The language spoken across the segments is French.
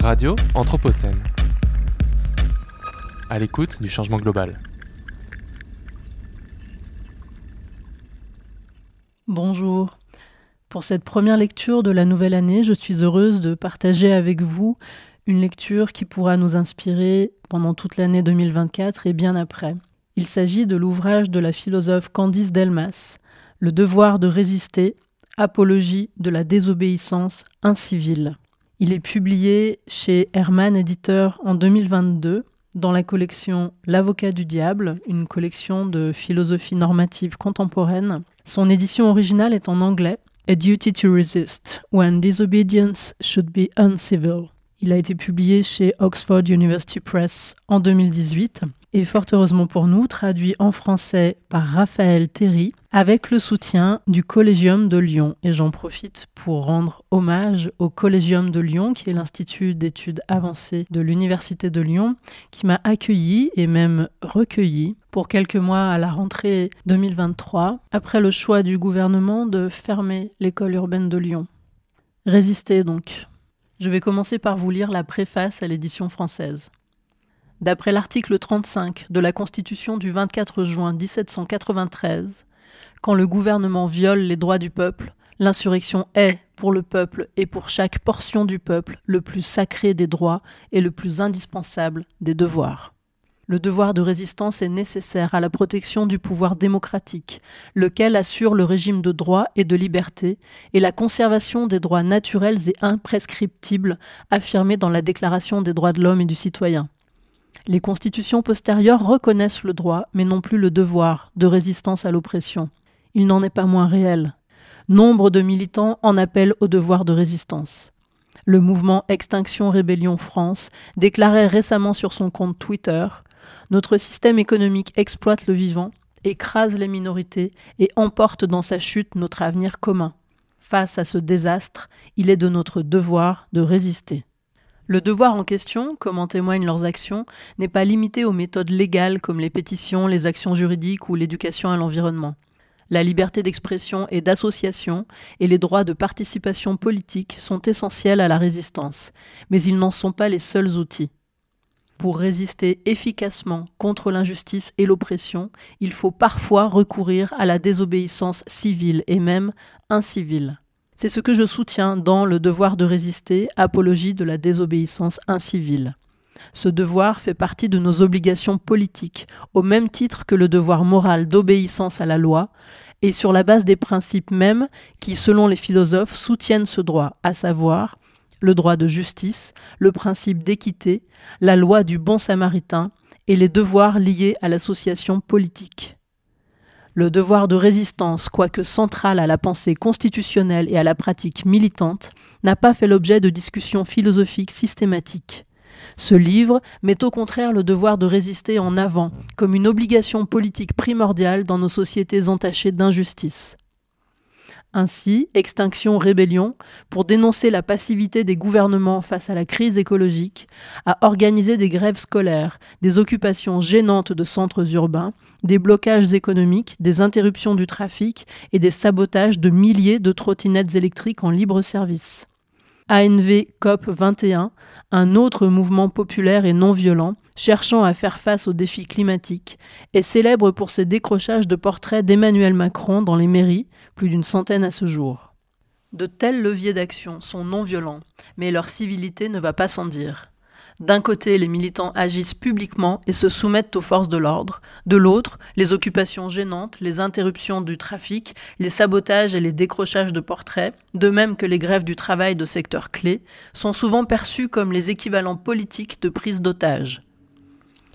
Radio Anthropocène. À l'écoute du changement global. Bonjour. Pour cette première lecture de la nouvelle année, je suis heureuse de partager avec vous une lecture qui pourra nous inspirer pendant toute l'année 2024 et bien après. Il s'agit de l'ouvrage de la philosophe Candice Delmas, Le devoir de résister, apologie de la désobéissance incivile. Il est publié chez Hermann Éditeur en 2022 dans la collection L'avocat du diable, une collection de philosophie normative contemporaine. Son édition originale est en anglais, A Duty to Resist, When Disobedience Should Be Uncivil. Il a été publié chez Oxford University Press en 2018 et fort heureusement pour nous, traduit en français par Raphaël Terry avec le soutien du Collégium de Lyon. Et j'en profite pour rendre hommage au Collégium de Lyon, qui est l'Institut d'études avancées de l'Université de Lyon, qui m'a accueilli et même recueilli pour quelques mois à la rentrée 2023, après le choix du gouvernement de fermer l'école urbaine de Lyon. Résistez donc. Je vais commencer par vous lire la préface à l'édition française. D'après l'article 35 de la Constitution du 24 juin 1793, quand le gouvernement viole les droits du peuple, l'insurrection est, pour le peuple et pour chaque portion du peuple, le plus sacré des droits et le plus indispensable des devoirs. Le devoir de résistance est nécessaire à la protection du pouvoir démocratique, lequel assure le régime de droit et de liberté et la conservation des droits naturels et imprescriptibles affirmés dans la Déclaration des droits de l'homme et du citoyen. Les constitutions postérieures reconnaissent le droit, mais non plus le devoir, de résistance à l'oppression. Il n'en est pas moins réel. Nombre de militants en appellent au devoir de résistance. Le mouvement Extinction Rébellion France déclarait récemment sur son compte Twitter Notre système économique exploite le vivant, écrase les minorités et emporte dans sa chute notre avenir commun. Face à ce désastre, il est de notre devoir de résister. Le devoir en question, comme en témoignent leurs actions, n'est pas limité aux méthodes légales comme les pétitions, les actions juridiques ou l'éducation à l'environnement. La liberté d'expression et d'association et les droits de participation politique sont essentiels à la résistance, mais ils n'en sont pas les seuls outils. Pour résister efficacement contre l'injustice et l'oppression, il faut parfois recourir à la désobéissance civile et même incivile. C'est ce que je soutiens dans le devoir de résister, apologie de la désobéissance incivile. Ce devoir fait partie de nos obligations politiques, au même titre que le devoir moral d'obéissance à la loi, et sur la base des principes mêmes qui, selon les philosophes, soutiennent ce droit, à savoir le droit de justice, le principe d'équité, la loi du bon samaritain et les devoirs liés à l'association politique. Le devoir de résistance, quoique central à la pensée constitutionnelle et à la pratique militante, n'a pas fait l'objet de discussions philosophiques systématiques. Ce livre met au contraire le devoir de résister en avant, comme une obligation politique primordiale dans nos sociétés entachées d'injustice. Ainsi, Extinction Rébellion, pour dénoncer la passivité des gouvernements face à la crise écologique, a organisé des grèves scolaires, des occupations gênantes de centres urbains, des blocages économiques, des interruptions du trafic et des sabotages de milliers de trottinettes électriques en libre service. ANV COP 21, un autre mouvement populaire et non violent, cherchant à faire face aux défis climatiques, est célèbre pour ses décrochages de portraits d'Emmanuel Macron dans les mairies, plus d'une centaine à ce jour. De tels leviers d'action sont non violents, mais leur civilité ne va pas sans dire. D'un côté, les militants agissent publiquement et se soumettent aux forces de l'ordre. De l'autre, les occupations gênantes, les interruptions du trafic, les sabotages et les décrochages de portraits, de même que les grèves du travail de secteurs clés, sont souvent perçus comme les équivalents politiques de prise d'otages.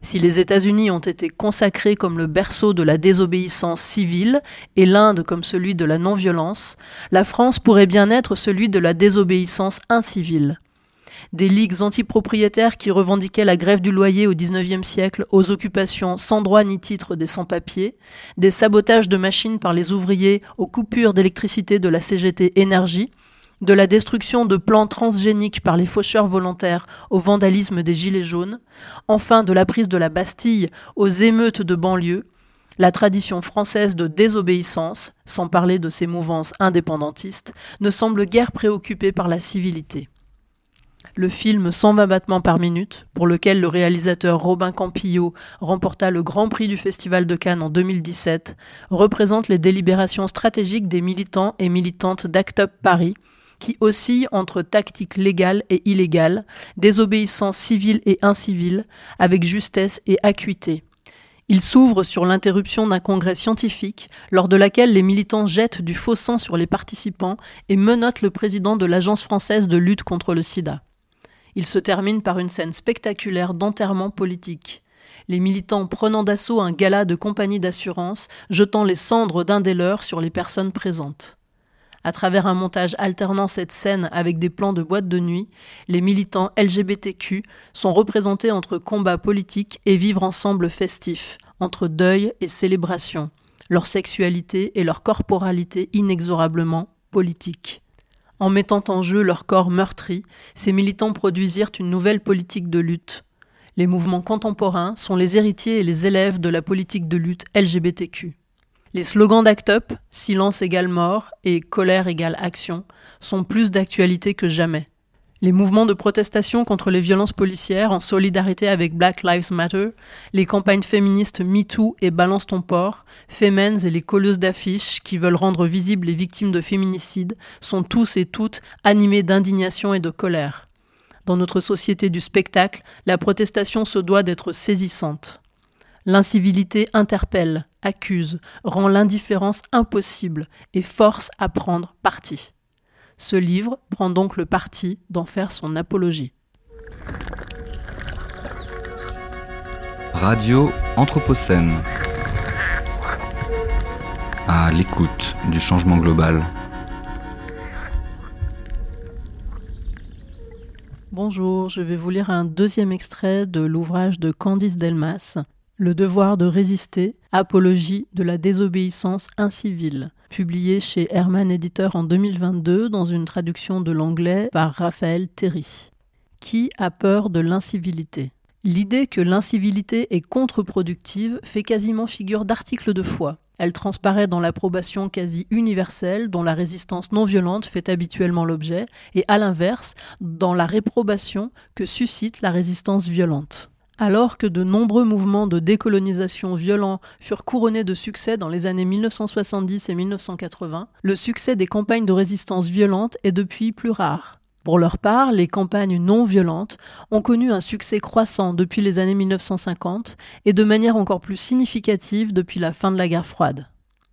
Si les États-Unis ont été consacrés comme le berceau de la désobéissance civile et l'Inde comme celui de la non-violence, la France pourrait bien être celui de la désobéissance incivile. Des ligues antipropriétaires qui revendiquaient la grève du loyer au XIXe siècle aux occupations sans droit ni titre des sans-papiers, des sabotages de machines par les ouvriers aux coupures d'électricité de la CGT Énergie, de la destruction de plants transgéniques par les faucheurs volontaires au vandalisme des Gilets jaunes, enfin de la prise de la Bastille aux émeutes de banlieue, la tradition française de désobéissance, sans parler de ses mouvances indépendantistes, ne semble guère préoccupée par la civilité. Le film 120 battements par minute, pour lequel le réalisateur Robin Campillo remporta le Grand Prix du Festival de Cannes en 2017, représente les délibérations stratégiques des militants et militantes d'Act Up Paris, qui oscillent entre tactique légale et illégale, désobéissance civile et incivile, avec justesse et acuité. Il s'ouvre sur l'interruption d'un congrès scientifique, lors de laquelle les militants jettent du faux sang sur les participants et menottent le président de l'Agence française de lutte contre le sida. Il se termine par une scène spectaculaire d'enterrement politique. Les militants prenant d'assaut un gala de compagnie d'assurance, jetant les cendres d'un des leurs sur les personnes présentes. À travers un montage alternant cette scène avec des plans de boîte de nuit, les militants LGBTQ sont représentés entre combat politique et vivre ensemble festif, entre deuil et célébration, leur sexualité et leur corporalité inexorablement politique. En mettant en jeu leur corps meurtri, ces militants produisirent une nouvelle politique de lutte. Les mouvements contemporains sont les héritiers et les élèves de la politique de lutte LGBTQ. Les slogans d'Act Up, silence égale mort et colère égale action, sont plus d'actualité que jamais. Les mouvements de protestation contre les violences policières en solidarité avec Black Lives Matter, les campagnes féministes MeToo et Balance ton port, Femens et les colleuses d'affiches qui veulent rendre visibles les victimes de féminicides sont tous et toutes animés d'indignation et de colère. Dans notre société du spectacle, la protestation se doit d'être saisissante. L'incivilité interpelle, accuse, rend l'indifférence impossible et force à prendre parti. Ce livre prend donc le parti d'en faire son apologie. Radio Anthropocène. À l'écoute du changement global. Bonjour, je vais vous lire un deuxième extrait de l'ouvrage de Candice Delmas, le devoir de résister, apologie de la désobéissance incivile, publié chez Herman Éditeur en 2022 dans une traduction de l'anglais par Raphaël Terry. Qui a peur de l'incivilité? L'idée que l'incivilité est contre-productive fait quasiment figure d'article de foi. Elle transparaît dans l'approbation quasi universelle dont la résistance non violente fait habituellement l'objet, et à l'inverse, dans la réprobation que suscite la résistance violente. Alors que de nombreux mouvements de décolonisation violents furent couronnés de succès dans les années 1970 et 1980, le succès des campagnes de résistance violente est depuis plus rare. Pour leur part, les campagnes non violentes ont connu un succès croissant depuis les années 1950 et de manière encore plus significative depuis la fin de la guerre froide.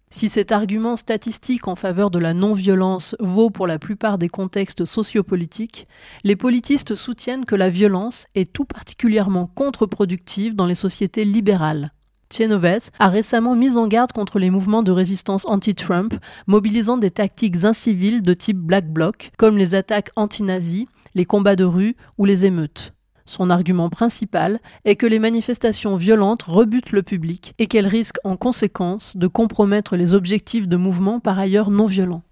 Si cet argument statistique en faveur de la non-violence vaut pour la plupart des contextes sociopolitiques, les politistes soutiennent que la violence est tout particulièrement contre-productive dans les sociétés libérales. Tchenovets a récemment mis en garde contre les mouvements de résistance anti-Trump, mobilisant des tactiques inciviles de type Black Bloc, comme les attaques anti-nazis, les combats de rue ou les émeutes. Son argument principal est que les manifestations violentes rebutent le public et qu'elles risquent en conséquence de compromettre les objectifs de mouvements par ailleurs non violents.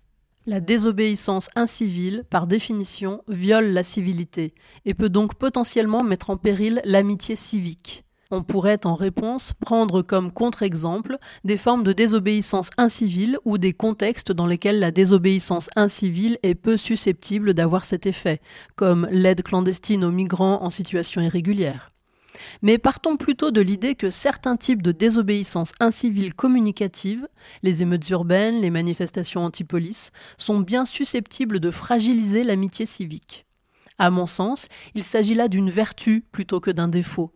La désobéissance incivile, par définition, viole la civilité et peut donc potentiellement mettre en péril l'amitié civique. On pourrait en réponse prendre comme contre-exemple des formes de désobéissance incivile ou des contextes dans lesquels la désobéissance incivile est peu susceptible d'avoir cet effet, comme l'aide clandestine aux migrants en situation irrégulière. Mais partons plutôt de l'idée que certains types de désobéissance incivile communicative, les émeutes urbaines, les manifestations anti-police, sont bien susceptibles de fragiliser l'amitié civique. À mon sens, il s'agit là d'une vertu plutôt que d'un défaut.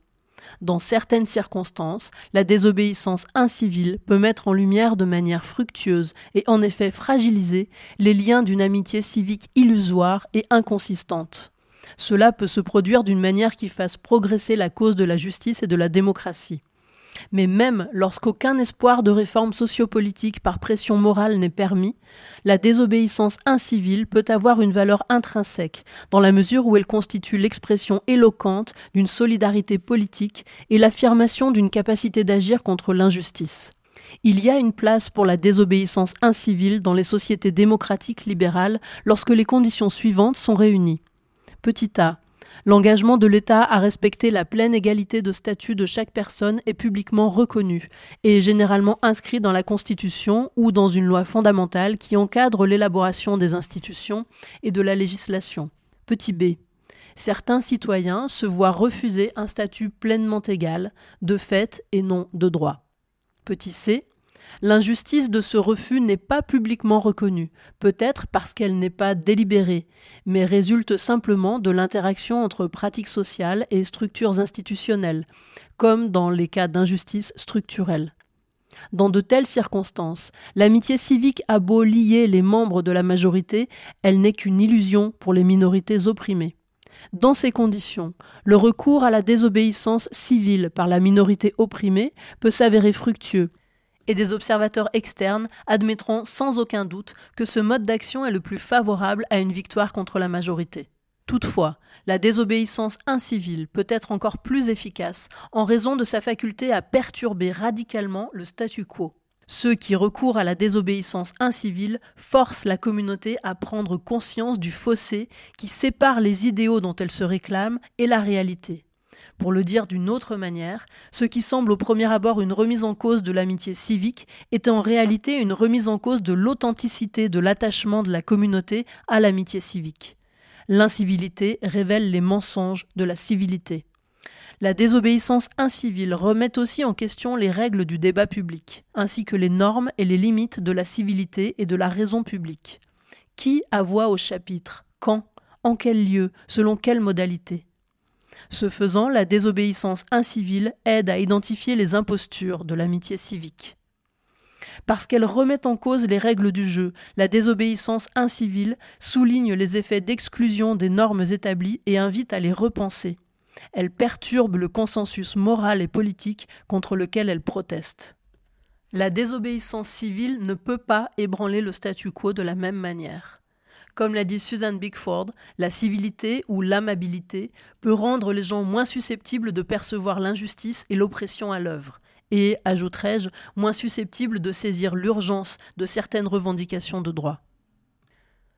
Dans certaines circonstances, la désobéissance incivile peut mettre en lumière de manière fructueuse et en effet fragiliser les liens d'une amitié civique illusoire et inconsistante. Cela peut se produire d'une manière qui fasse progresser la cause de la justice et de la démocratie. Mais même lorsqu'aucun espoir de réforme sociopolitique par pression morale n'est permis, la désobéissance incivile peut avoir une valeur intrinsèque, dans la mesure où elle constitue l'expression éloquente d'une solidarité politique et l'affirmation d'une capacité d'agir contre l'injustice. Il y a une place pour la désobéissance incivile dans les sociétés démocratiques libérales lorsque les conditions suivantes sont réunies. Petit a L'engagement de l'État à respecter la pleine égalité de statut de chaque personne est publiquement reconnu et est généralement inscrit dans la Constitution ou dans une loi fondamentale qui encadre l'élaboration des institutions et de la législation. Petit b. certains citoyens se voient refuser un statut pleinement égal, de fait et non de droit. Petit c. L'injustice de ce refus n'est pas publiquement reconnue, peut-être parce qu'elle n'est pas délibérée, mais résulte simplement de l'interaction entre pratiques sociales et structures institutionnelles, comme dans les cas d'injustice structurelle. Dans de telles circonstances, l'amitié civique a beau lier les membres de la majorité, elle n'est qu'une illusion pour les minorités opprimées. Dans ces conditions, le recours à la désobéissance civile par la minorité opprimée peut s'avérer fructueux, et des observateurs externes admettront sans aucun doute que ce mode d'action est le plus favorable à une victoire contre la majorité. Toutefois, la désobéissance incivile peut être encore plus efficace en raison de sa faculté à perturber radicalement le statu quo. Ceux qui recourent à la désobéissance incivile forcent la communauté à prendre conscience du fossé qui sépare les idéaux dont elle se réclame et la réalité. Pour le dire d'une autre manière, ce qui semble au premier abord une remise en cause de l'amitié civique est en réalité une remise en cause de l'authenticité de l'attachement de la communauté à l'amitié civique. L'incivilité révèle les mensonges de la civilité. La désobéissance incivile remet aussi en question les règles du débat public, ainsi que les normes et les limites de la civilité et de la raison publique. Qui a voix au chapitre? Quand? En quel lieu? Selon quelle modalité? Ce faisant, la désobéissance incivile aide à identifier les impostures de l'amitié civique. Parce qu'elle remet en cause les règles du jeu, la désobéissance incivile souligne les effets d'exclusion des normes établies et invite à les repenser. Elle perturbe le consensus moral et politique contre lequel elle proteste. La désobéissance civile ne peut pas ébranler le statu quo de la même manière. Comme l'a dit Suzanne Bigford, la civilité ou l'amabilité peut rendre les gens moins susceptibles de percevoir l'injustice et l'oppression à l'œuvre, et, ajouterai-je, moins susceptibles de saisir l'urgence de certaines revendications de droit.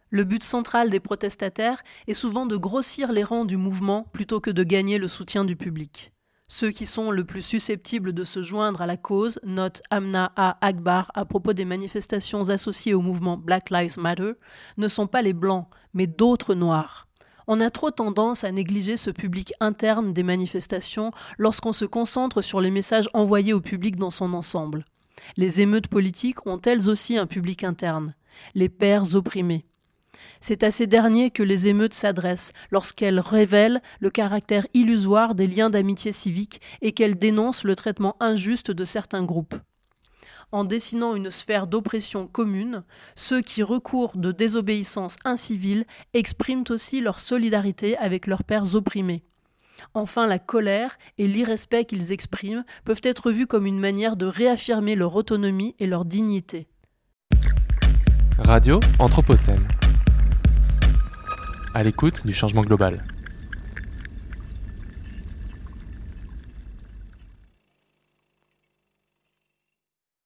Le but central des protestataires est souvent de grossir les rangs du mouvement plutôt que de gagner le soutien du public. Ceux qui sont le plus susceptibles de se joindre à la cause, note Amna A. Akbar à propos des manifestations associées au mouvement Black Lives Matter, ne sont pas les blancs, mais d'autres noirs. On a trop tendance à négliger ce public interne des manifestations lorsqu'on se concentre sur les messages envoyés au public dans son ensemble. Les émeutes politiques ont elles aussi un public interne, les pères opprimés. C'est à ces derniers que les émeutes s'adressent lorsqu'elles révèlent le caractère illusoire des liens d'amitié civique et qu'elles dénoncent le traitement injuste de certains groupes. En dessinant une sphère d'oppression commune, ceux qui recourent de désobéissance incivile expriment aussi leur solidarité avec leurs pères opprimés. Enfin, la colère et l'irrespect qu'ils expriment peuvent être vus comme une manière de réaffirmer leur autonomie et leur dignité. Radio Anthropocène à l'écoute du changement global.